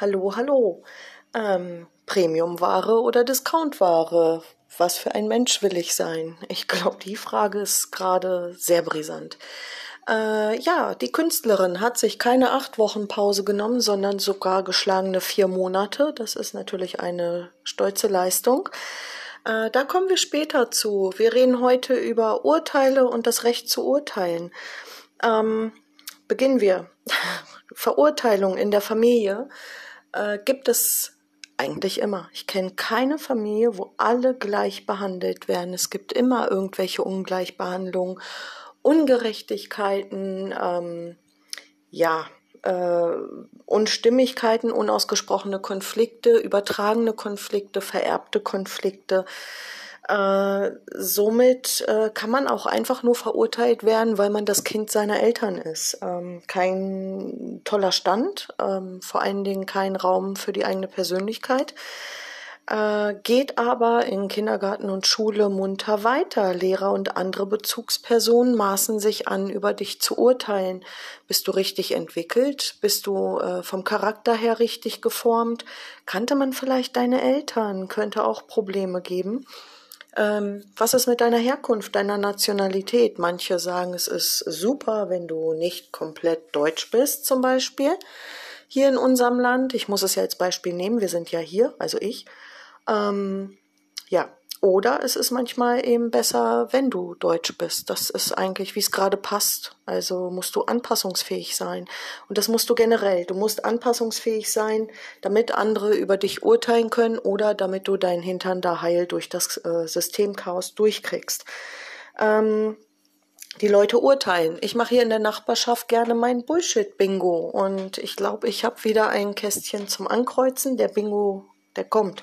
Hallo, hallo. Ähm, Premiumware oder Discountware? Was für ein Mensch will ich sein? Ich glaube, die Frage ist gerade sehr brisant. Äh, ja, die Künstlerin hat sich keine acht Wochen Pause genommen, sondern sogar geschlagene vier Monate. Das ist natürlich eine stolze Leistung. Äh, da kommen wir später zu. Wir reden heute über Urteile und das Recht zu urteilen. Ähm, beginnen wir. Verurteilung in der Familie äh, gibt es eigentlich immer. Ich kenne keine Familie, wo alle gleich behandelt werden. Es gibt immer irgendwelche Ungleichbehandlungen, Ungerechtigkeiten, ähm, ja, äh, Unstimmigkeiten, unausgesprochene Konflikte, übertragene Konflikte, vererbte Konflikte. Äh, somit äh, kann man auch einfach nur verurteilt werden, weil man das Kind seiner Eltern ist. Ähm, kein toller Stand, ähm, vor allen Dingen kein Raum für die eigene Persönlichkeit. Äh, geht aber in Kindergarten und Schule munter weiter. Lehrer und andere Bezugspersonen maßen sich an, über dich zu urteilen. Bist du richtig entwickelt? Bist du äh, vom Charakter her richtig geformt? Kannte man vielleicht deine Eltern? Könnte auch Probleme geben. Ähm, was ist mit deiner Herkunft, deiner Nationalität? Manche sagen, es ist super, wenn du nicht komplett deutsch bist, zum Beispiel. Hier in unserem Land, ich muss es ja als Beispiel nehmen, wir sind ja hier, also ich. Ähm, ja, oder es ist manchmal eben besser, wenn du Deutsch bist. Das ist eigentlich, wie es gerade passt. Also musst du anpassungsfähig sein. Und das musst du generell. Du musst anpassungsfähig sein, damit andere über dich urteilen können oder damit du deinen Hintern da heil durch das äh, Systemchaos durchkriegst. Ähm, die Leute urteilen. Ich mache hier in der Nachbarschaft gerne mein Bullshit-Bingo. Und ich glaube, ich habe wieder ein Kästchen zum Ankreuzen. Der Bingo, der kommt.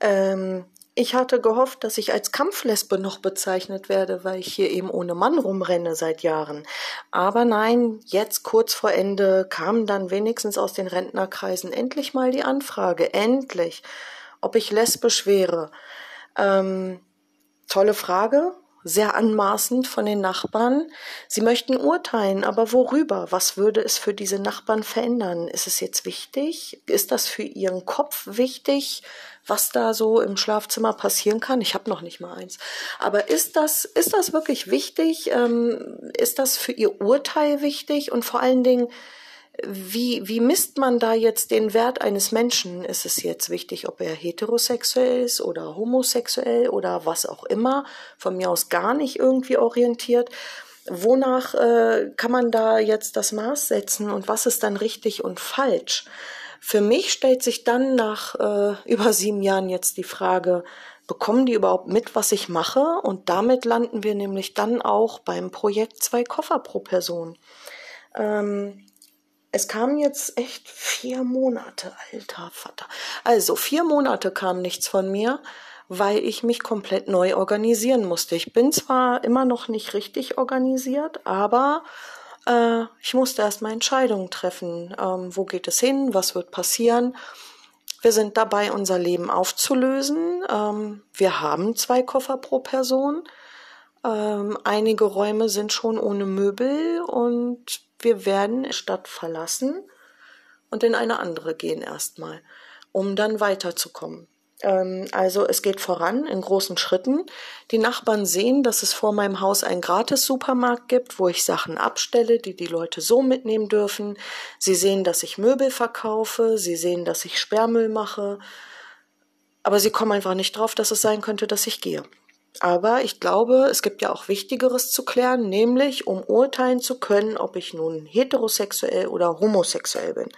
Ähm, ich hatte gehofft, dass ich als Kampflesbe noch bezeichnet werde, weil ich hier eben ohne Mann rumrenne seit Jahren. Aber nein, jetzt kurz vor Ende kam dann wenigstens aus den Rentnerkreisen endlich mal die Anfrage, endlich, ob ich lesbisch wäre. Ähm, tolle Frage, sehr anmaßend von den Nachbarn. Sie möchten urteilen, aber worüber? Was würde es für diese Nachbarn verändern? Ist es jetzt wichtig? Ist das für ihren Kopf wichtig, was da so im Schlafzimmer passieren kann? Ich habe noch nicht mal eins. Aber ist das, ist das wirklich wichtig? Ähm, ist das für ihr Urteil wichtig? Und vor allen Dingen, wie, wie misst man da jetzt den Wert eines Menschen? Ist es jetzt wichtig, ob er heterosexuell ist oder homosexuell oder was auch immer? Von mir aus gar nicht irgendwie orientiert. Wonach äh, kann man da jetzt das Maß setzen und was ist dann richtig und falsch? Für mich stellt sich dann nach äh, über sieben Jahren jetzt die Frage, bekommen die überhaupt mit, was ich mache? Und damit landen wir nämlich dann auch beim Projekt zwei Koffer pro Person. Ähm, es kamen jetzt echt vier Monate, alter Vater. Also vier Monate kam nichts von mir, weil ich mich komplett neu organisieren musste. Ich bin zwar immer noch nicht richtig organisiert, aber äh, ich musste erstmal Entscheidungen treffen. Ähm, wo geht es hin? Was wird passieren? Wir sind dabei, unser Leben aufzulösen. Ähm, wir haben zwei Koffer pro Person. Ähm, einige Räume sind schon ohne Möbel und wir werden die Stadt verlassen und in eine andere gehen erstmal, um dann weiterzukommen. Ähm, also es geht voran in großen Schritten. Die Nachbarn sehen, dass es vor meinem Haus einen Gratis-Supermarkt gibt, wo ich Sachen abstelle, die die Leute so mitnehmen dürfen. Sie sehen, dass ich Möbel verkaufe. Sie sehen, dass ich Sperrmüll mache. Aber sie kommen einfach nicht drauf, dass es sein könnte, dass ich gehe. Aber ich glaube, es gibt ja auch Wichtigeres zu klären, nämlich um urteilen zu können, ob ich nun heterosexuell oder homosexuell bin.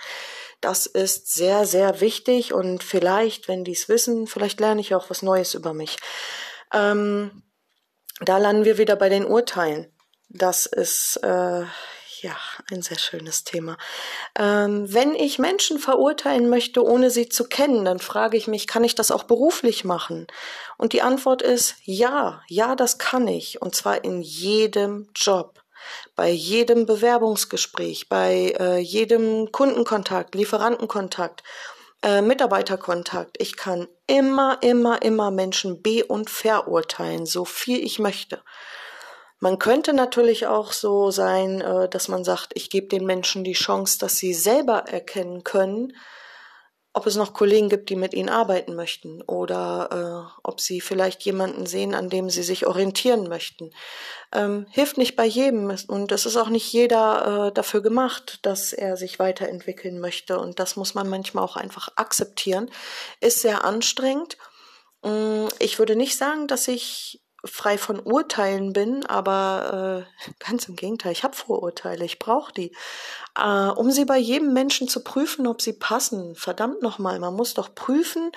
Das ist sehr, sehr wichtig und vielleicht, wenn die es wissen, vielleicht lerne ich auch was Neues über mich. Ähm, da landen wir wieder bei den Urteilen. Das ist äh, ja, ein sehr schönes Thema. Ähm, wenn ich Menschen verurteilen möchte, ohne sie zu kennen, dann frage ich mich, kann ich das auch beruflich machen? Und die Antwort ist ja, ja, das kann ich. Und zwar in jedem Job bei jedem Bewerbungsgespräch, bei äh, jedem Kundenkontakt, Lieferantenkontakt, äh, Mitarbeiterkontakt. Ich kann immer, immer, immer Menschen be- und verurteilen, so viel ich möchte. Man könnte natürlich auch so sein, äh, dass man sagt, ich gebe den Menschen die Chance, dass sie selber erkennen können, ob es noch Kollegen gibt, die mit ihnen arbeiten möchten oder äh, ob sie vielleicht jemanden sehen, an dem sie sich orientieren möchten. Ähm, hilft nicht bei jedem und es ist auch nicht jeder äh, dafür gemacht, dass er sich weiterentwickeln möchte und das muss man manchmal auch einfach akzeptieren. Ist sehr anstrengend. Mm, ich würde nicht sagen, dass ich frei von Urteilen bin, aber äh, ganz im Gegenteil, ich habe Vorurteile, ich brauche die, äh, um sie bei jedem Menschen zu prüfen, ob sie passen. Verdammt nochmal, man muss doch prüfen,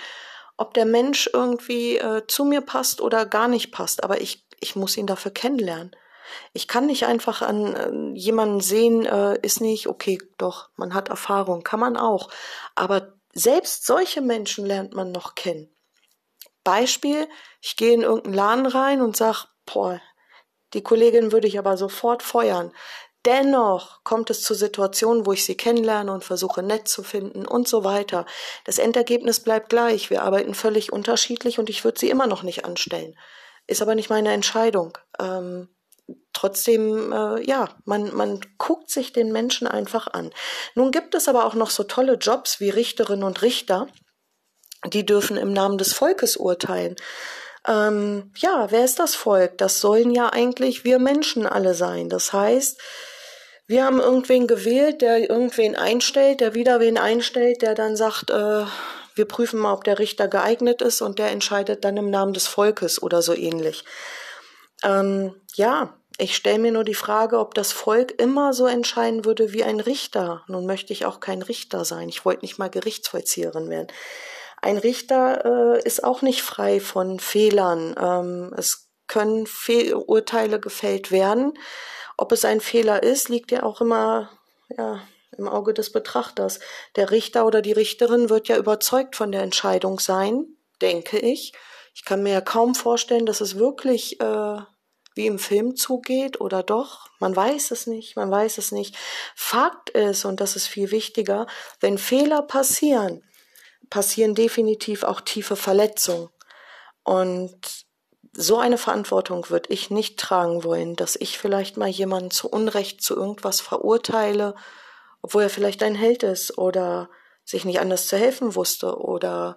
ob der Mensch irgendwie äh, zu mir passt oder gar nicht passt, aber ich, ich muss ihn dafür kennenlernen. Ich kann nicht einfach an äh, jemanden sehen, äh, ist nicht, okay, doch, man hat Erfahrung, kann man auch. Aber selbst solche Menschen lernt man noch kennen. Beispiel, ich gehe in irgendeinen Laden rein und sag, boah, die Kollegin würde ich aber sofort feuern. Dennoch kommt es zu Situationen, wo ich sie kennenlerne und versuche nett zu finden und so weiter. Das Endergebnis bleibt gleich. Wir arbeiten völlig unterschiedlich und ich würde sie immer noch nicht anstellen. Ist aber nicht meine Entscheidung. Ähm, trotzdem, äh, ja, man, man guckt sich den Menschen einfach an. Nun gibt es aber auch noch so tolle Jobs wie Richterinnen und Richter die dürfen im Namen des Volkes urteilen. Ähm, ja, wer ist das Volk? Das sollen ja eigentlich wir Menschen alle sein. Das heißt, wir haben irgendwen gewählt, der irgendwen einstellt, der wieder wen einstellt, der dann sagt, äh, wir prüfen mal, ob der Richter geeignet ist und der entscheidet dann im Namen des Volkes oder so ähnlich. Ähm, ja, ich stelle mir nur die Frage, ob das Volk immer so entscheiden würde wie ein Richter. Nun möchte ich auch kein Richter sein. Ich wollte nicht mal Gerichtsvollzieherin werden. Ein Richter äh, ist auch nicht frei von Fehlern. Ähm, es können Fehl Urteile gefällt werden. Ob es ein Fehler ist, liegt ja auch immer ja, im Auge des Betrachters. Der Richter oder die Richterin wird ja überzeugt von der Entscheidung sein, denke ich. Ich kann mir ja kaum vorstellen, dass es wirklich äh, wie im Film zugeht oder doch. Man weiß es nicht, man weiß es nicht. Fakt ist, und das ist viel wichtiger, wenn Fehler passieren, passieren definitiv auch tiefe Verletzungen. Und so eine Verantwortung würde ich nicht tragen wollen, dass ich vielleicht mal jemanden zu Unrecht zu irgendwas verurteile, obwohl er vielleicht ein Held ist oder sich nicht anders zu helfen wusste oder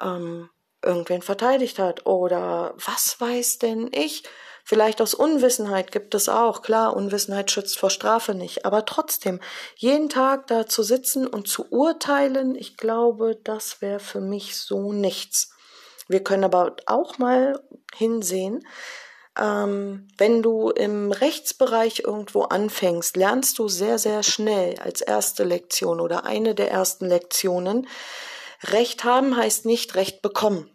ähm, irgendwen verteidigt hat oder was weiß denn ich? Vielleicht aus Unwissenheit gibt es auch. Klar, Unwissenheit schützt vor Strafe nicht. Aber trotzdem, jeden Tag da zu sitzen und zu urteilen, ich glaube, das wäre für mich so nichts. Wir können aber auch mal hinsehen, ähm, wenn du im Rechtsbereich irgendwo anfängst, lernst du sehr, sehr schnell als erste Lektion oder eine der ersten Lektionen, Recht haben heißt nicht Recht bekommen.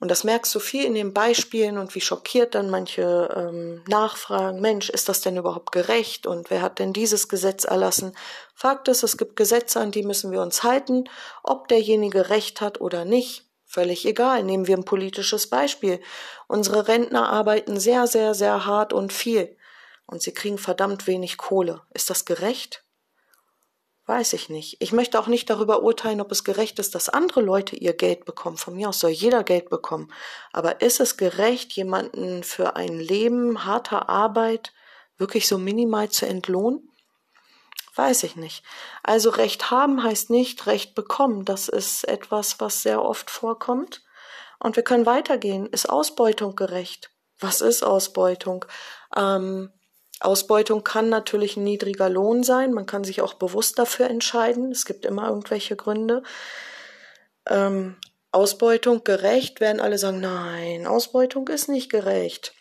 Und das merkst du viel in den Beispielen und wie schockiert dann manche ähm, nachfragen, Mensch, ist das denn überhaupt gerecht und wer hat denn dieses Gesetz erlassen? Fakt ist, es gibt Gesetze, an die müssen wir uns halten, ob derjenige Recht hat oder nicht. Völlig egal. Nehmen wir ein politisches Beispiel. Unsere Rentner arbeiten sehr, sehr, sehr hart und viel. Und sie kriegen verdammt wenig Kohle. Ist das gerecht? Weiß ich nicht. Ich möchte auch nicht darüber urteilen, ob es gerecht ist, dass andere Leute ihr Geld bekommen. Von mir aus soll jeder Geld bekommen. Aber ist es gerecht, jemanden für ein Leben harter Arbeit wirklich so minimal zu entlohnen? Weiß ich nicht. Also Recht haben heißt nicht Recht bekommen. Das ist etwas, was sehr oft vorkommt. Und wir können weitergehen. Ist Ausbeutung gerecht? Was ist Ausbeutung? Ähm, Ausbeutung kann natürlich ein niedriger Lohn sein. Man kann sich auch bewusst dafür entscheiden. Es gibt immer irgendwelche Gründe. Ähm, Ausbeutung gerecht, werden alle sagen, nein, Ausbeutung ist nicht gerecht.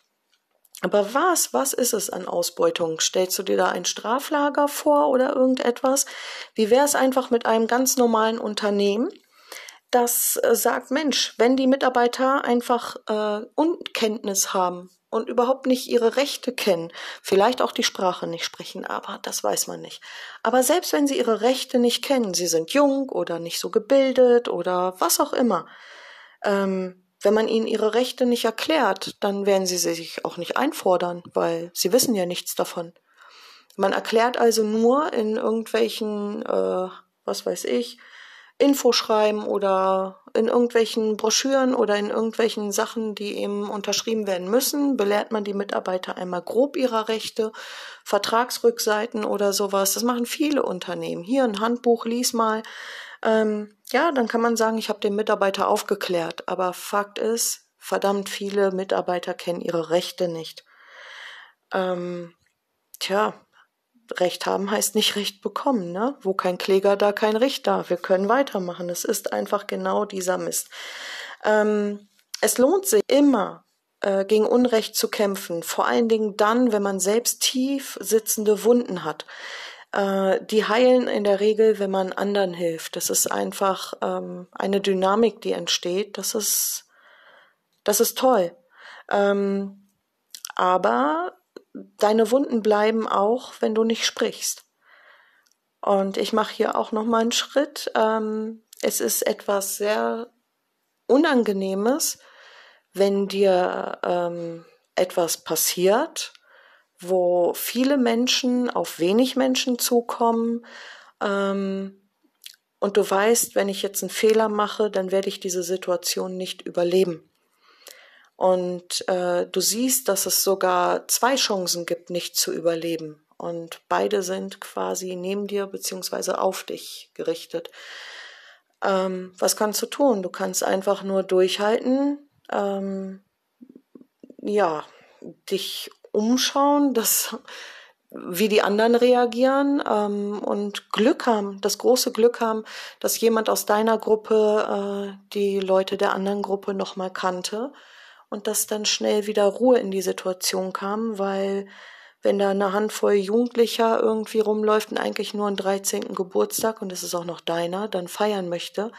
Aber was, was ist es an Ausbeutung? Stellst du dir da ein Straflager vor oder irgendetwas? Wie wäre es einfach mit einem ganz normalen Unternehmen, das äh, sagt, Mensch, wenn die Mitarbeiter einfach äh, Unkenntnis haben und überhaupt nicht ihre Rechte kennen, vielleicht auch die Sprache nicht sprechen, aber das weiß man nicht. Aber selbst wenn sie ihre Rechte nicht kennen, sie sind jung oder nicht so gebildet oder was auch immer, ähm, wenn man ihnen ihre Rechte nicht erklärt, dann werden sie sich auch nicht einfordern, weil sie wissen ja nichts davon. Man erklärt also nur in irgendwelchen, äh, was weiß ich, Info schreiben oder in irgendwelchen Broschüren oder in irgendwelchen Sachen, die eben unterschrieben werden müssen, belehrt man die Mitarbeiter einmal grob ihrer Rechte, Vertragsrückseiten oder sowas. Das machen viele Unternehmen. Hier ein Handbuch, lies mal. Ähm, ja, dann kann man sagen, ich habe den Mitarbeiter aufgeklärt. Aber Fakt ist, verdammt viele Mitarbeiter kennen ihre Rechte nicht. Ähm, tja, Recht haben heißt nicht Recht bekommen, ne? Wo kein Kläger, da kein Richter. Wir können weitermachen. Es ist einfach genau dieser Mist. Ähm, es lohnt sich immer, äh, gegen Unrecht zu kämpfen. Vor allen Dingen dann, wenn man selbst tief sitzende Wunden hat. Äh, die heilen in der Regel, wenn man anderen hilft. Das ist einfach ähm, eine Dynamik, die entsteht. Das ist, das ist toll. Ähm, aber deine Wunden bleiben auch, wenn du nicht sprichst. Und ich mache hier auch noch mal einen Schritt. Ähm, es ist etwas sehr Unangenehmes, wenn dir ähm, etwas passiert, wo viele Menschen auf wenig Menschen zukommen. Ähm, und du weißt, wenn ich jetzt einen Fehler mache, dann werde ich diese Situation nicht überleben. Und äh, du siehst, dass es sogar zwei Chancen gibt, nicht zu überleben. Und beide sind quasi neben dir beziehungsweise auf dich gerichtet. Ähm, was kannst du tun? Du kannst einfach nur durchhalten, ähm, ja, dich umschauen, dass, wie die anderen reagieren ähm, und Glück haben, das große Glück haben, dass jemand aus deiner Gruppe äh, die Leute der anderen Gruppe nochmal kannte und dass dann schnell wieder Ruhe in die Situation kam, weil wenn da eine Handvoll Jugendlicher irgendwie rumläuft und eigentlich nur einen 13. Geburtstag und es ist auch noch deiner, dann feiern möchte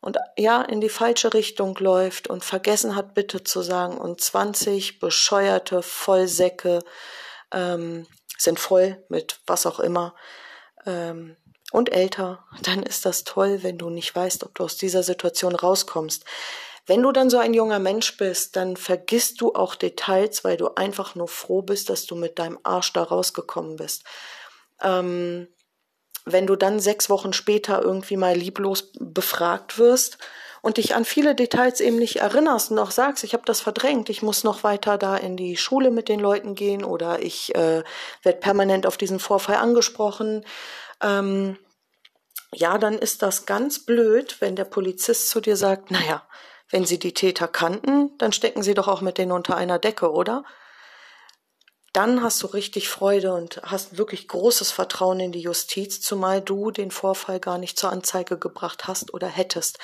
und ja, in die falsche Richtung läuft und vergessen hat, bitte zu sagen und 20 bescheuerte Vollsäcke ähm, sind voll mit was auch immer ähm, und älter, dann ist das toll, wenn du nicht weißt, ob du aus dieser Situation rauskommst. Wenn du dann so ein junger Mensch bist, dann vergisst du auch Details, weil du einfach nur froh bist, dass du mit deinem Arsch da rausgekommen bist. Ähm, wenn du dann sechs Wochen später irgendwie mal lieblos befragt wirst und dich an viele Details eben nicht erinnerst und auch sagst, ich habe das verdrängt, ich muss noch weiter da in die Schule mit den Leuten gehen oder ich äh, werde permanent auf diesen Vorfall angesprochen, ähm, ja, dann ist das ganz blöd, wenn der Polizist zu dir sagt, naja, wenn Sie die Täter kannten, dann stecken Sie doch auch mit denen unter einer Decke, oder? Dann hast du richtig Freude und hast wirklich großes Vertrauen in die Justiz, zumal du den Vorfall gar nicht zur Anzeige gebracht hast oder hättest.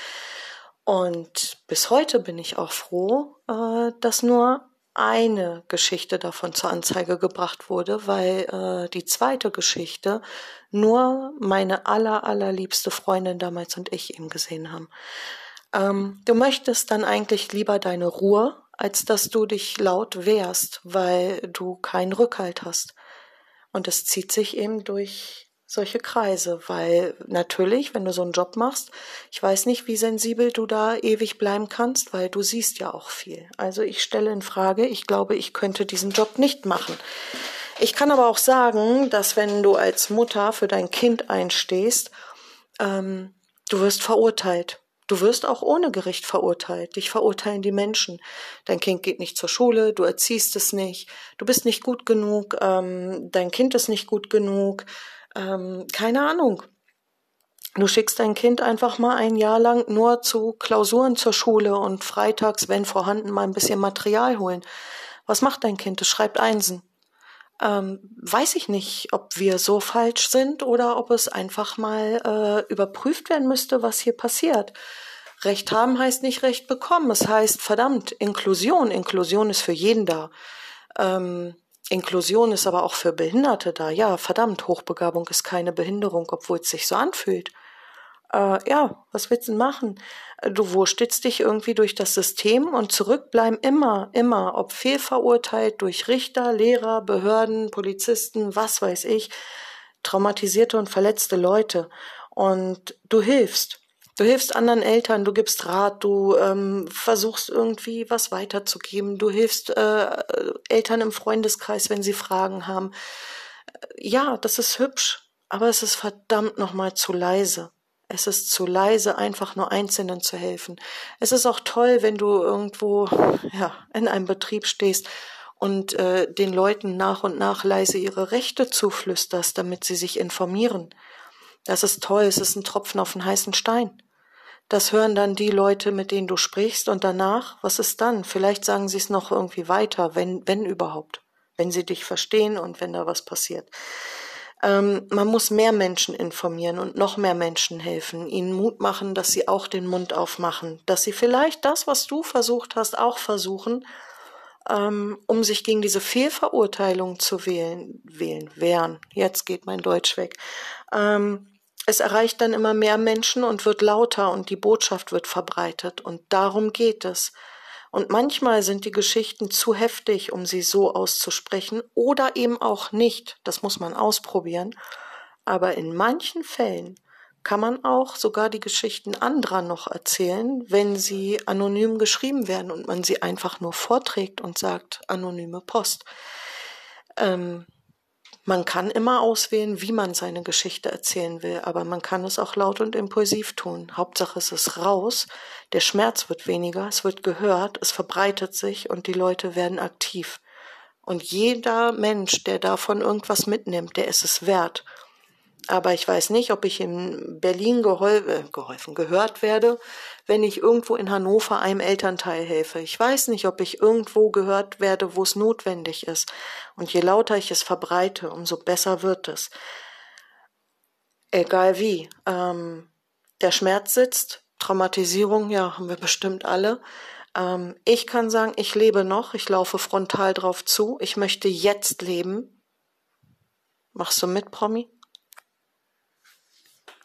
Und bis heute bin ich auch froh, äh, dass nur eine Geschichte davon zur Anzeige gebracht wurde, weil äh, die zweite Geschichte nur meine aller, allerliebste Freundin damals und ich eben gesehen haben. Ähm, du möchtest dann eigentlich lieber deine Ruhe, als dass du dich laut wehrst, weil du keinen Rückhalt hast. Und es zieht sich eben durch solche Kreise, weil natürlich, wenn du so einen Job machst, ich weiß nicht, wie sensibel du da ewig bleiben kannst, weil du siehst ja auch viel. Also ich stelle in Frage, ich glaube, ich könnte diesen Job nicht machen. Ich kann aber auch sagen, dass wenn du als Mutter für dein Kind einstehst, ähm, du wirst verurteilt. Du wirst auch ohne Gericht verurteilt. Dich verurteilen die Menschen. Dein Kind geht nicht zur Schule, du erziehst es nicht, du bist nicht gut genug, ähm, dein Kind ist nicht gut genug, ähm, keine Ahnung. Du schickst dein Kind einfach mal ein Jahr lang nur zu Klausuren zur Schule und freitags, wenn vorhanden, mal ein bisschen Material holen. Was macht dein Kind? Es schreibt Einsen. Ähm, weiß ich nicht, ob wir so falsch sind oder ob es einfach mal äh, überprüft werden müsste, was hier passiert. Recht haben heißt nicht Recht bekommen. Es heißt, verdammt, Inklusion. Inklusion ist für jeden da. Ähm, Inklusion ist aber auch für Behinderte da. Ja, verdammt, Hochbegabung ist keine Behinderung, obwohl es sich so anfühlt äh, ja, was willst du denn machen? Du wurstelst dich irgendwie durch das System und zurückbleiben immer, immer, ob fehlverurteilt durch Richter, Lehrer, Behörden, Polizisten, was weiß ich, traumatisierte und verletzte Leute. Und du hilfst. Du hilfst anderen Eltern, du gibst Rat, du ähm, versuchst irgendwie was weiterzugeben, du hilfst äh, Eltern im Freundeskreis, wenn sie Fragen haben. Ja, das ist hübsch, aber es ist verdammt nochmal zu leise. Es ist zu leise, einfach nur Einzelnen zu helfen. Es ist auch toll, wenn du irgendwo ja, in einem Betrieb stehst und äh, den Leuten nach und nach leise ihre Rechte zuflüsterst, damit sie sich informieren. Das ist toll, es ist ein Tropfen auf den heißen Stein. Das hören dann die Leute, mit denen du sprichst und danach, was ist dann? Vielleicht sagen sie es noch irgendwie weiter, wenn, wenn überhaupt, wenn sie dich verstehen und wenn da was passiert. Ähm, man muss mehr Menschen informieren und noch mehr Menschen helfen, ihnen Mut machen, dass sie auch den Mund aufmachen, dass sie vielleicht das, was du versucht hast, auch versuchen, ähm, um sich gegen diese Fehlverurteilung zu wählen, wählen, wehren. Jetzt geht mein Deutsch weg. Ähm, es erreicht dann immer mehr Menschen und wird lauter und die Botschaft wird verbreitet und darum geht es. Und manchmal sind die Geschichten zu heftig, um sie so auszusprechen oder eben auch nicht. Das muss man ausprobieren. Aber in manchen Fällen kann man auch sogar die Geschichten anderer noch erzählen, wenn sie anonym geschrieben werden und man sie einfach nur vorträgt und sagt anonyme Post. Ähm, man kann immer auswählen, wie man seine Geschichte erzählen will, aber man kann es auch laut und impulsiv tun. Hauptsache es ist raus, der Schmerz wird weniger, es wird gehört, es verbreitet sich und die Leute werden aktiv. Und jeder Mensch, der davon irgendwas mitnimmt, der ist es wert. Aber ich weiß nicht, ob ich in Berlin gehol äh, geholfen, gehört werde, wenn ich irgendwo in Hannover einem Elternteil helfe. Ich weiß nicht, ob ich irgendwo gehört werde, wo es notwendig ist. Und je lauter ich es verbreite, umso besser wird es. Egal wie. Ähm, der Schmerz sitzt, Traumatisierung, ja, haben wir bestimmt alle. Ähm, ich kann sagen, ich lebe noch, ich laufe frontal drauf zu, ich möchte jetzt leben. Machst du mit, Promi?